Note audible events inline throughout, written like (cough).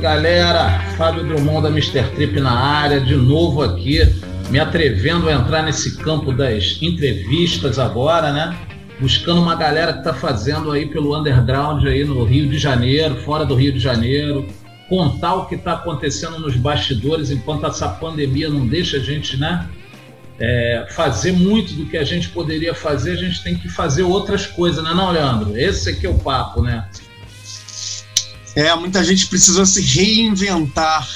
galera. Fábio Drummond da Mr. Trip na área, de novo aqui, me atrevendo a entrar nesse campo das entrevistas agora, né? Buscando uma galera que está fazendo aí pelo underground aí no Rio de Janeiro, fora do Rio de Janeiro, contar o que está acontecendo nos bastidores enquanto essa pandemia não deixa a gente, né? É, fazer muito do que a gente poderia fazer, a gente tem que fazer outras coisas, né, não, Leandro? Esse aqui é o papo, né? É, muita gente precisou se reinventar.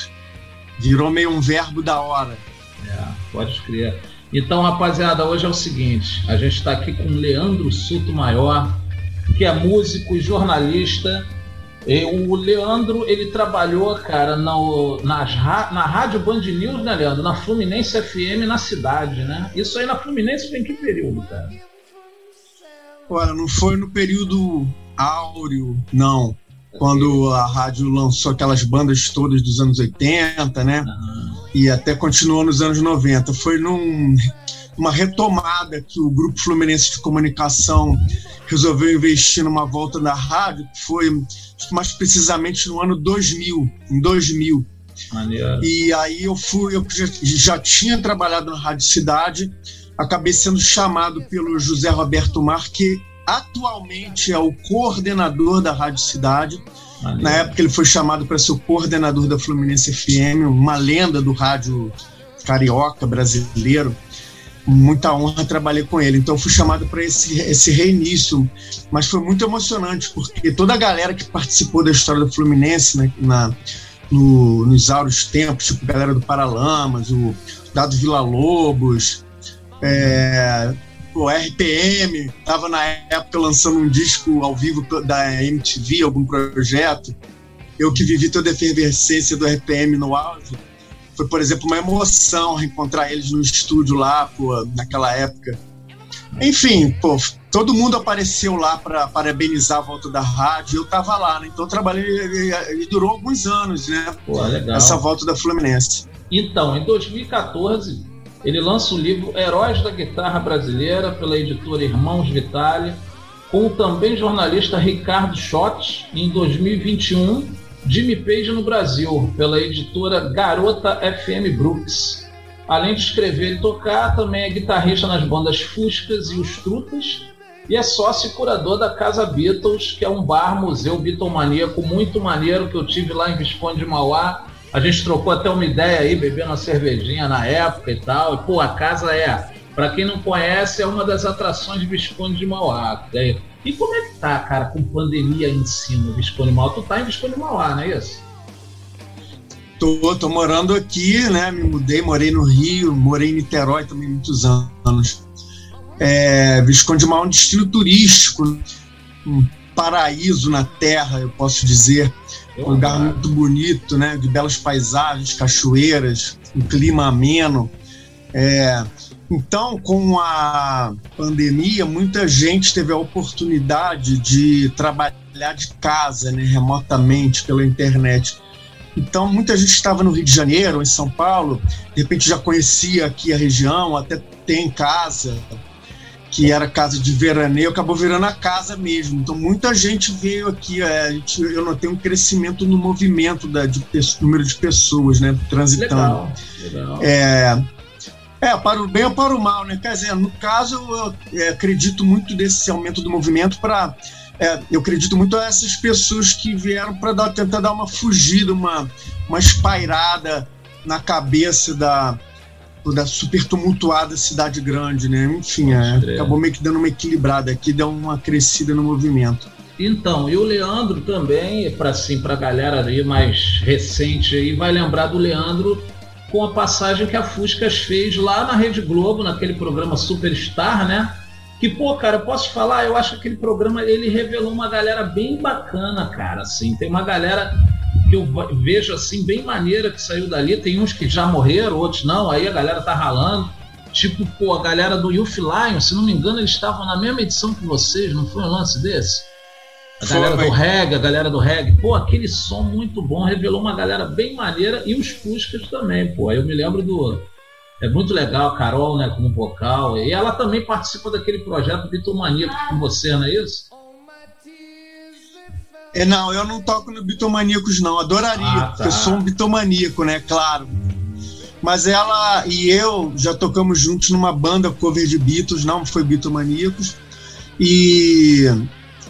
Virou meio um verbo da hora. É, pode crer. Então, rapaziada, hoje é o seguinte: a gente está aqui com Leandro Suto Maior, que é músico e jornalista. E o Leandro, ele trabalhou, cara, no, nas, na Rádio Band News, né, Leandro? Na Fluminense FM na cidade, né? Isso aí na Fluminense foi em que período, cara? Olha, não foi no período áureo, não quando a rádio lançou aquelas bandas todas dos anos 80, né? Uhum. E até continuou nos anos 90. Foi num, uma retomada que o Grupo Fluminense de Comunicação resolveu investir numa volta da rádio, que foi mais precisamente no ano 2000, em 2000. Maneiro. E aí eu fui, eu já, já tinha trabalhado na Rádio Cidade, acabei sendo chamado pelo José Roberto Mar, que atualmente é o coordenador da Rádio Cidade. Valeu. Na época ele foi chamado para ser o coordenador da Fluminense FM, uma lenda do rádio carioca brasileiro. Muita honra trabalhei com ele. Então fui chamado para esse, esse reinício. Mas foi muito emocionante, porque toda a galera que participou da história da Fluminense né, na, no, nos áureos tempos, tipo a galera do Paralamas, o Dado Vila Lobos, é, o RPM estava na época lançando um disco ao vivo da MTV, algum projeto. Eu que vivi toda a efervescência do RPM no auge. Foi, por exemplo, uma emoção reencontrar eles no estúdio lá, pô, naquela época. Enfim, pô, todo mundo apareceu lá para parabenizar a volta da rádio. Eu tava lá, né? Então eu trabalhei e durou alguns anos, né? Pô, Essa volta da Fluminense. Então, em 2014, ele lança o livro Heróis da Guitarra Brasileira pela editora Irmãos Vitale, com o também jornalista Ricardo Schott, em 2021, Jimmy Page no Brasil, pela editora Garota FM Brooks. Além de escrever e tocar, também é guitarrista nas bandas Fuscas e Os Trutas, e é sócio e curador da Casa Beatles, que é um bar museu bitomaníaco muito maneiro que eu tive lá em Visconde de Mauá, a gente trocou até uma ideia aí, bebendo uma cervejinha na época e tal. E, pô, a casa é, para quem não conhece, é uma das atrações de Visconde de Mauá. E como é que tá, cara, com pandemia em cima, Visconde de Mauá? Tu tá em Visconde de Mauá, não é isso? Tô, tô morando aqui, né? Me mudei, morei no Rio, morei em Niterói também muitos anos. É, Visconde de Mauá é um destino turístico, um paraíso na terra, eu posso dizer um lugar muito bonito, né? De belas paisagens, cachoeiras, um clima ameno. É, então, com a pandemia, muita gente teve a oportunidade de trabalhar de casa, né, remotamente pela internet. Então, muita gente estava no Rio de Janeiro, em São Paulo, de repente já conhecia aqui a região, até tem casa, que era casa de veraneio, acabou virando a casa mesmo. Então muita gente veio aqui, é, gente, eu notei um crescimento no movimento da, de, de número de pessoas, né, transitando. Legal, legal. É, é, para o bem ou para o mal, né? Quer dizer, no caso, eu é, acredito muito desse aumento do movimento para. É, eu acredito muito a essas pessoas que vieram para tentar dar uma fugida, uma, uma espairada na cabeça da, da super tumultuada cidade grande, né? Enfim, é, acabou meio que dando uma equilibrada aqui, deu uma crescida no movimento. Então, e o Leandro também, para assim, a galera aí mais recente aí, vai lembrar do Leandro com a passagem que a Fuscas fez lá na Rede Globo, naquele programa Superstar, né? Que, pô, cara, eu posso falar, eu acho que aquele programa ele revelou uma galera bem bacana, cara. Assim, tem uma galera que eu vejo assim, bem maneira que saiu dali. Tem uns que já morreram, outros não, aí a galera tá ralando. Tipo, pô, a galera do Youth Lion, se não me engano, eles estavam na mesma edição que vocês, não foi um lance desse? A galera do reggae, a galera do reggae, pô, aquele som muito bom, revelou uma galera bem maneira e os Fuscas também, pô. Aí eu me lembro do. É muito legal a Carol, né, como vocal. E ela também participa daquele projeto Bitomaníaco com você, não é isso? É, não, eu não toco no Bitomaníacos, não. Adoraria, ah, tá. porque eu sou um bitomaníaco, né? Claro. Mas ela e eu já tocamos juntos numa banda cover de Beatles, não foi Bitomaníacos. E,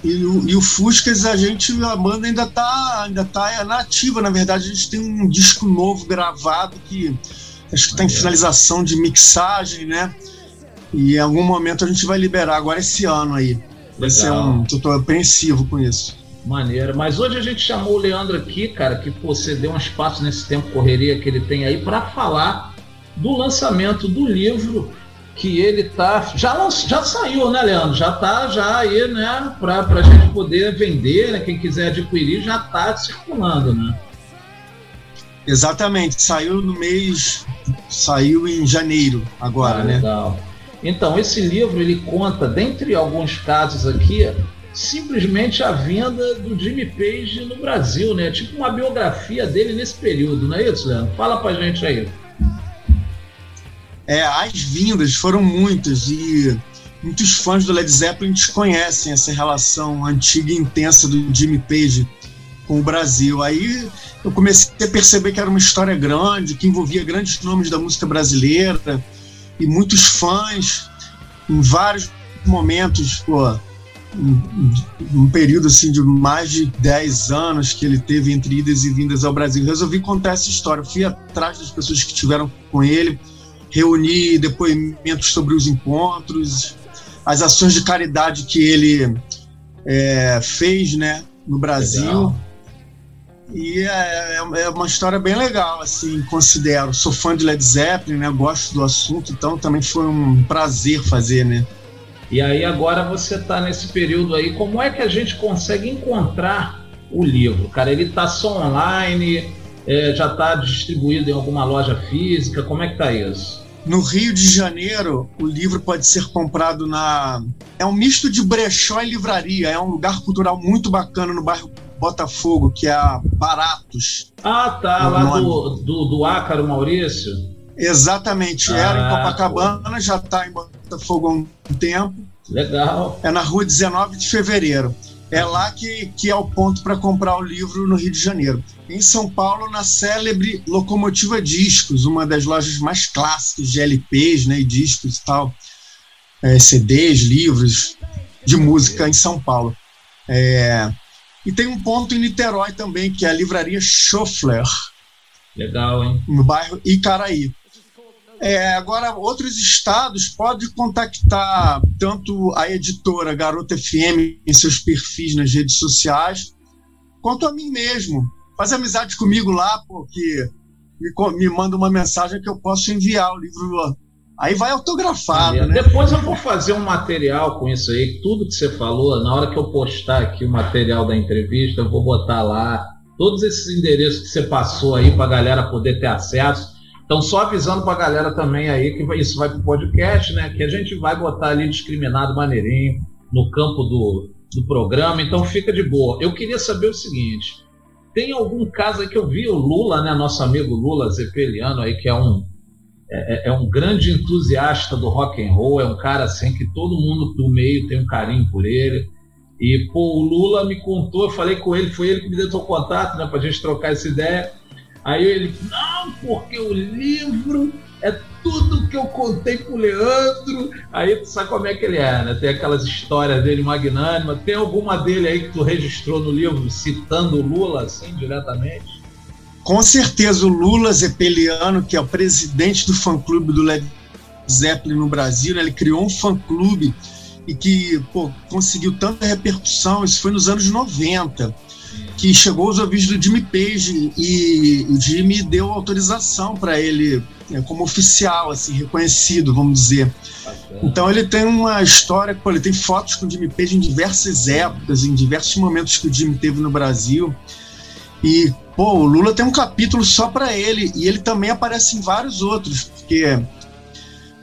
e, e, o Fuscas, a gente, a banda ainda tá, ainda tá nativa, na verdade. A gente tem um disco novo gravado que acho que está em finalização de mixagem, né? E em algum momento a gente vai liberar agora esse ano aí. Vai ser um. Tô apreensivo com isso. Maneiro. Mas hoje a gente chamou o Leandro aqui, cara, que você deu um espaço nesse tempo correria que ele tem aí para falar do lançamento do livro que ele tá já já saiu, né, Leandro? Já tá já aí, né, para a gente poder vender, né? Quem quiser adquirir já tá circulando, né? Exatamente, saiu no mês, saiu em janeiro agora, ah, né? Legal. Então, esse livro ele conta, dentre alguns casos aqui, simplesmente a vinda do Jimmy Page no Brasil, né? Tipo uma biografia dele nesse período, não é isso, Leandro? Fala pra gente aí. É, as vindas foram muitas e muitos fãs do Led Zeppelin desconhecem essa relação antiga e intensa do Jimmy Page com o Brasil. Aí eu comecei a perceber que era uma história grande, que envolvia grandes nomes da música brasileira e muitos fãs em vários momentos, pô, um, período assim de mais de 10 anos que ele teve entre idas e vindas ao Brasil. Resolvi contar essa história. Fui atrás das pessoas que estiveram com ele, reuni depoimentos sobre os encontros, as ações de caridade que ele é, fez né, no Brasil. Legal. E é, é, é, uma história bem legal, assim, considero. Sou fã de Led Zeppelin, né? Gosto do assunto, então também foi um prazer fazer, né? E aí agora você está nesse período aí, como é que a gente consegue encontrar o livro? Cara, ele está só online, é, já está distribuído em alguma loja física, como é que tá isso? No Rio de Janeiro, o livro pode ser comprado na. É um misto de brechó e livraria. É um lugar cultural muito bacana no bairro Botafogo, que é a Baratos. Ah, tá, lá do, do, do Ácaro Maurício. Exatamente, ah, era em Copacabana, pô. já está em Botafogo há um tempo. Legal. É na rua 19 de fevereiro. É lá que, que é o ponto para comprar o livro no Rio de Janeiro. Em São Paulo, na célebre Locomotiva Discos, uma das lojas mais clássicas de LPs né, e discos e tal, é, CDs, livros de música em São Paulo. É, e tem um ponto em Niterói também, que é a livraria Schoffler. Legal, hein? No bairro Icaraí. É, agora, outros estados podem contactar tanto a editora Garota FM em seus perfis nas redes sociais, quanto a mim mesmo. Faz amizade comigo lá, porque me, me manda uma mensagem que eu posso enviar o livro Aí vai autografado, né? Depois eu vou fazer um material com isso aí, tudo que você falou, na hora que eu postar aqui o material da entrevista, eu vou botar lá todos esses endereços que você passou aí para a galera poder ter acesso. Então, só avisando para a galera também aí que isso vai para o podcast, né? Que a gente vai botar ali discriminado maneirinho no campo do, do programa, então fica de boa. Eu queria saber o seguinte: tem algum caso aí que eu vi o Lula, né? Nosso amigo Lula Zepeliano aí, que é um é, é, é, um grande entusiasta do rock and roll, é um cara assim que todo mundo do meio tem um carinho por ele. E pô, o Lula me contou, eu falei com ele, foi ele que me deu o contato, né, pra gente trocar essa ideia. Aí ele, não, porque o livro é tudo que eu contei pro Leandro. Aí tu sabe como é que ele é, né? Tem aquelas histórias dele magnânimas. Tem alguma dele aí que tu registrou no livro citando o Lula, assim, diretamente? Com certeza o Lula Zepeliano, que é o presidente do fã-clube do Led Zeppelin no Brasil, né? ele criou um fã-clube e que pô, conseguiu tanta repercussão, isso foi nos anos 90, que chegou aos ouvidos do Jimmy Page e o Jimmy deu autorização para ele né, como oficial, assim, reconhecido, vamos dizer. Então ele tem uma história, pô, ele tem fotos com o Jimmy Page em diversas épocas, em diversos momentos que o Jimmy teve no Brasil. E, pô, o Lula tem um capítulo só para ele, e ele também aparece em vários outros, porque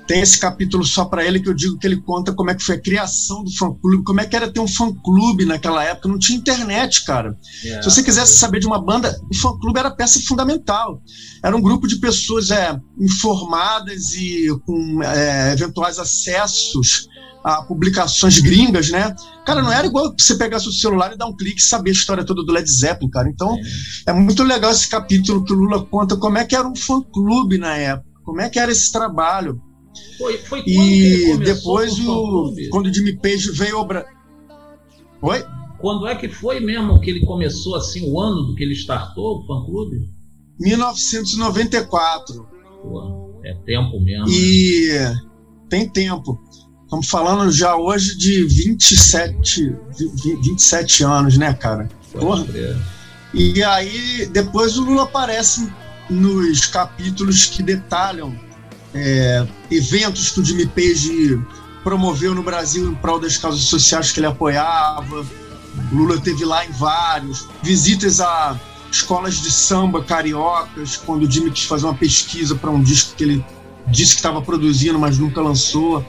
tem esse capítulo só para ele que eu digo que ele conta como é que foi a criação do fã-clube, como é que era ter um fã-clube naquela época, não tinha internet, cara. Yeah. Se você quisesse saber de uma banda, o fã-clube era peça fundamental. Era um grupo de pessoas é, informadas e com é, eventuais acessos a publicações gringas, né? Cara, não era igual você pegar seu celular e dar um clique e saber a história toda do Led Zeppelin, cara. Então, é, é muito legal esse capítulo que o Lula conta como é que era um fã-clube na época, como é que era esse trabalho. Foi, foi e depois, o, quando o Jimmy Page veio ao Brasil. Oi? Quando é que foi mesmo que ele começou, assim, o ano do que ele startou o fã-clube? 1994. Pô, é tempo mesmo. E né? tem tempo. Estamos falando já hoje de 27, 27 anos, né, cara? Porra. E aí, depois o Lula aparece nos capítulos que detalham é, eventos que o Jimmy Page promoveu no Brasil em prol das causas sociais que ele apoiava. Lula teve lá em vários. Visitas a escolas de samba cariocas, quando o Jimmy quis fazer uma pesquisa para um disco que ele disse que estava produzindo, mas nunca lançou.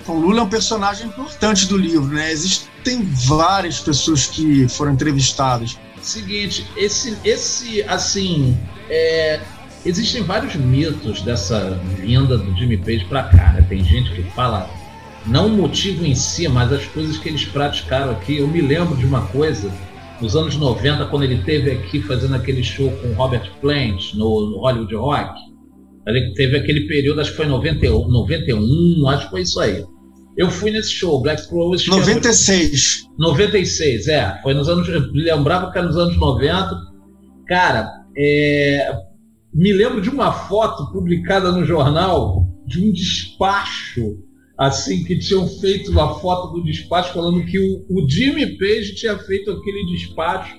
Então, Lula é um personagem importante do livro, né? Existem várias pessoas que foram entrevistadas. Seguinte, esse, esse assim, é, existem vários mitos dessa vinda do Jimmy Page para cá. Né? Tem gente que fala não o motivo em si, mas as coisas que eles praticaram aqui. Eu me lembro de uma coisa nos anos 90, quando ele teve aqui fazendo aquele show com Robert Plant no, no Hollywood Rock. Ele teve aquele período, acho que foi 91, 91, acho que foi isso aí. Eu fui nesse show, Black Crowes. 96. 96, é. Foi nos anos. Eu lembrava que era nos anos 90. Cara, é, me lembro de uma foto publicada no jornal de um despacho, assim, que tinham feito uma foto do despacho falando que o, o Jimmy Page tinha feito aquele despacho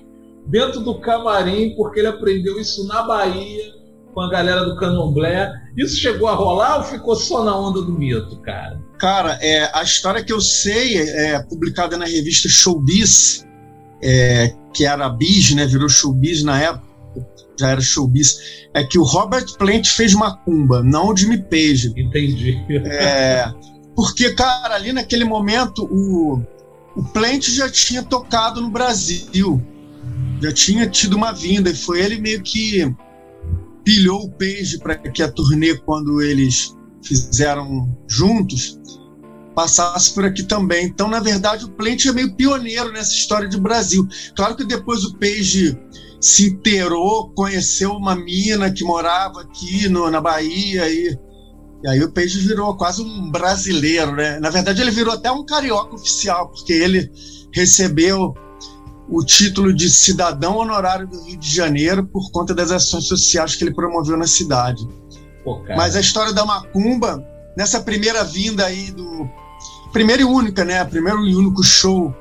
dentro do camarim porque ele aprendeu isso na Bahia com a galera do Candomblé. Isso chegou a rolar ou ficou só na onda do mito, cara? Cara, é, a história que eu sei é publicada na revista Showbiz, é, que era Biz, né? Virou Showbiz na época, já era Showbiz, é que o Robert Plant fez macumba, não o Jimmy Page. Entendi. É, porque, cara, ali naquele momento o, o Plant já tinha tocado no Brasil, já tinha tido uma vinda, e foi ele meio que pilhou o Page para que a turnê, quando eles fizeram juntos, passasse por aqui também. Então, na verdade, o Plant é meio pioneiro nessa história de Brasil. Claro que depois o Page se inteirou, conheceu uma mina que morava aqui no, na Bahia e, e aí o Page virou quase um brasileiro, né? Na verdade, ele virou até um carioca oficial, porque ele recebeu o título de cidadão honorário do Rio de Janeiro por conta das ações sociais que ele promoveu na cidade. Pô, Mas a história da Macumba, nessa primeira vinda aí do. Primeira e única, né? Primeiro e único show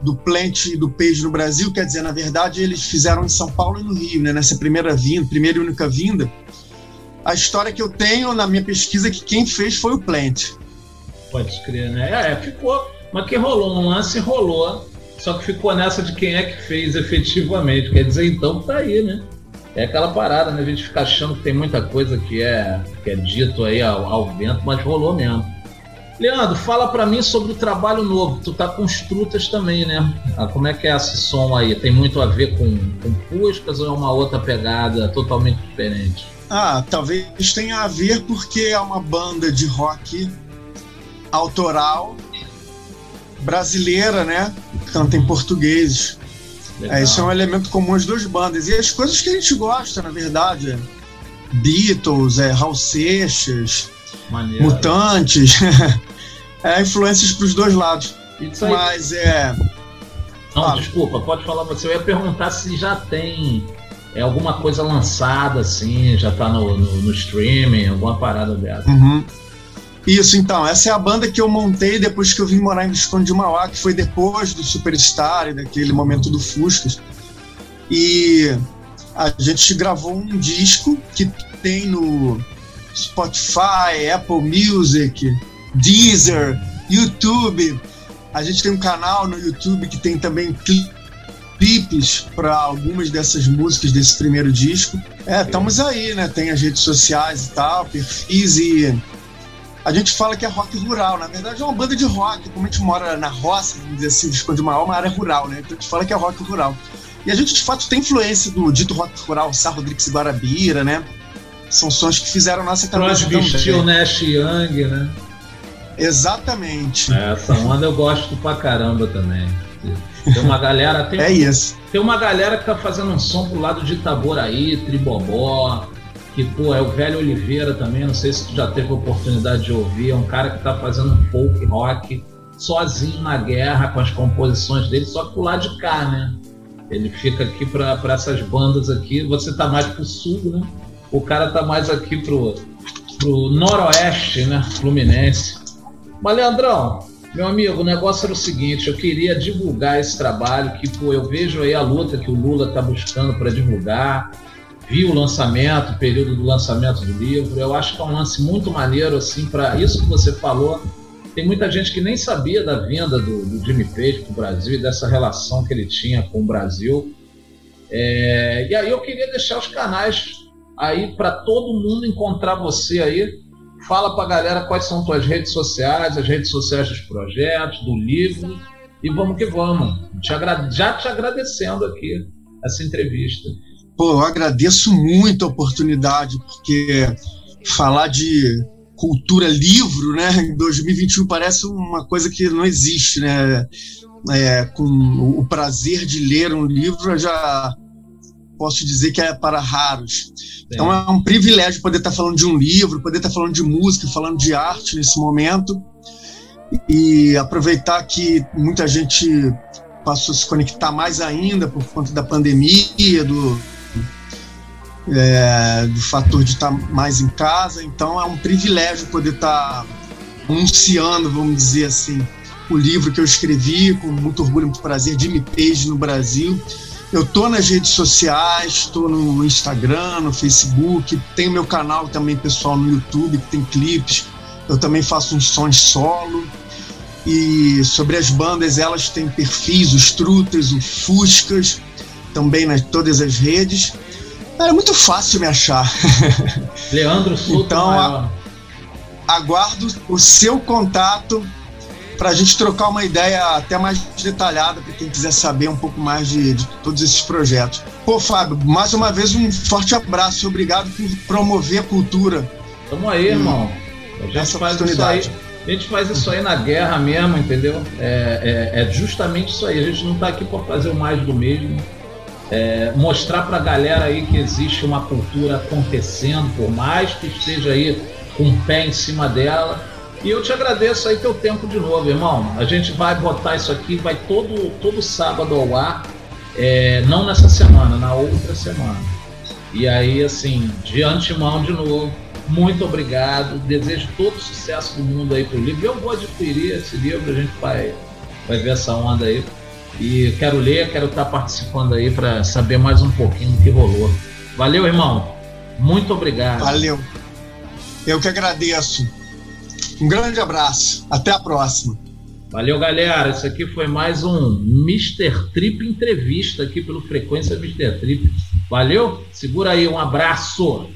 do Plant e do Page no Brasil, quer dizer, na verdade, eles fizeram em São Paulo e no Rio, né? Nessa primeira vinda, primeira e única vinda. A história que eu tenho na minha pesquisa é que quem fez foi o Plant. Pode crer, né? É, ficou. Mas que rolou um lance, rolou só que ficou nessa de quem é que fez efetivamente. Quer dizer, então tá aí, né? É aquela parada, né? A gente fica achando que tem muita coisa que é, que é dito aí ao, ao vento, mas rolou mesmo. Leandro, fala para mim sobre o trabalho novo. Tu tá com os trutas também, né? Ah, como é que é esse som aí? Tem muito a ver com, com Puscas ou é uma outra pegada totalmente diferente? Ah, talvez tenha a ver porque é uma banda de rock autoral brasileira, né? Canta em português. É, isso é um elemento comum às duas bandas. E as coisas que a gente gosta, na verdade. Beatles, é, Raul Seixas, Maneiro. Mutantes. (laughs) é, influências para os dois lados. Mas é. Não, ah. desculpa, pode falar você. Eu ia perguntar se já tem é, alguma coisa lançada, assim, já tá no, no, no streaming, alguma parada dessa. Uhum. Isso, então, essa é a banda que eu montei depois que eu vim morar em Visconde de Mauá, que foi depois do Superstar e daquele momento do Fuscas. E a gente gravou um disco que tem no Spotify, Apple Music, Deezer, YouTube. A gente tem um canal no YouTube que tem também clipes para algumas dessas músicas desse primeiro disco. É, estamos aí, né? Tem as redes sociais e tal, perfis e a gente fala que é rock rural. Na verdade, é uma banda de rock. Como a gente mora na roça, vamos dizer assim, de Maior, uma área rural, né? Então a gente fala que é rock rural. E a gente, de fato, tem influência do dito rock rural, Sá Rodrigues e Guarabira, né? São sons que fizeram nossa cabeça também. o Nash Young, né? Exatamente. É, essa onda eu gosto pra caramba também. Tem uma galera. Tem, é isso. Tem uma galera que tá fazendo um som pro lado de Itaboraí, Tribobó, que, pô, é o velho Oliveira também, não sei se tu já teve a oportunidade de ouvir, é um cara que tá fazendo um folk rock sozinho na guerra com as composições dele, só que pro lado de cá, né? Ele fica aqui para essas bandas aqui, você tá mais pro sul, né? O cara tá mais aqui pro, pro noroeste, né? Fluminense. Mas, Leandrão, meu amigo, o negócio era o seguinte, eu queria divulgar esse trabalho, que pô, eu vejo aí a luta que o Lula tá buscando para divulgar, vi o lançamento, o período do lançamento do livro. Eu acho que é um lance muito maneiro, assim, para isso que você falou. Tem muita gente que nem sabia da vinda do, do Jimmy Page para o Brasil e dessa relação que ele tinha com o Brasil. É, e aí eu queria deixar os canais aí para todo mundo encontrar você aí. Fala para a galera quais são tuas redes sociais, as redes sociais dos projetos, do livro. E vamos que vamos. Te já te agradecendo aqui essa entrevista. Pô, eu agradeço muito a oportunidade, porque falar de cultura livro, né, em 2021 parece uma coisa que não existe, né? É, com o prazer de ler um livro, já posso dizer que é para raros. Então é um privilégio poder estar falando de um livro, poder estar falando de música, falando de arte nesse momento e aproveitar que muita gente passou a se conectar mais ainda por conta da pandemia, do, é, do fator de estar mais em casa, então é um privilégio poder estar anunciando, vamos dizer assim, o livro que eu escrevi com muito orgulho, muito prazer, de Me Page no Brasil. Eu tô nas redes sociais, estou no Instagram, no Facebook, tenho meu canal também pessoal no YouTube que tem clipes. Eu também faço uns sons solo. E sobre as bandas, elas têm perfis, os Trutas, o Fuscas, também nas todas as redes. É muito fácil me achar. Leandro Souto Então, a, aguardo o seu contato para a gente trocar uma ideia até mais detalhada para quem quiser saber um pouco mais de, de, todos esses projetos. Pô, Fábio, mais uma vez um forte abraço. Obrigado por promover a cultura. Tamo aí, irmão. A gente faz isso aí. A gente faz isso aí na guerra mesmo, entendeu? É, é, é justamente isso aí. A gente não está aqui para fazer o mais do mesmo é, mostrar para a galera aí que existe uma cultura acontecendo, por mais que esteja aí com um pé em cima dela. E eu te agradeço aí teu tempo de novo, irmão. A gente vai botar isso aqui, vai todo, todo sábado ao ar, é, não nessa semana, na outra semana. E aí, assim, de antemão de novo, muito obrigado. Desejo todo o sucesso do mundo aí pro livro. Eu vou adquirir esse livro, a gente vai, vai ver essa onda aí. E quero ler, quero estar participando aí para saber mais um pouquinho do que rolou. Valeu, irmão. Muito obrigado. Valeu. Eu que agradeço. Um grande abraço. Até a próxima. Valeu, galera. Isso aqui foi mais um Mr. Trip entrevista aqui pelo Frequência Mr. Trip. Valeu? Segura aí, um abraço.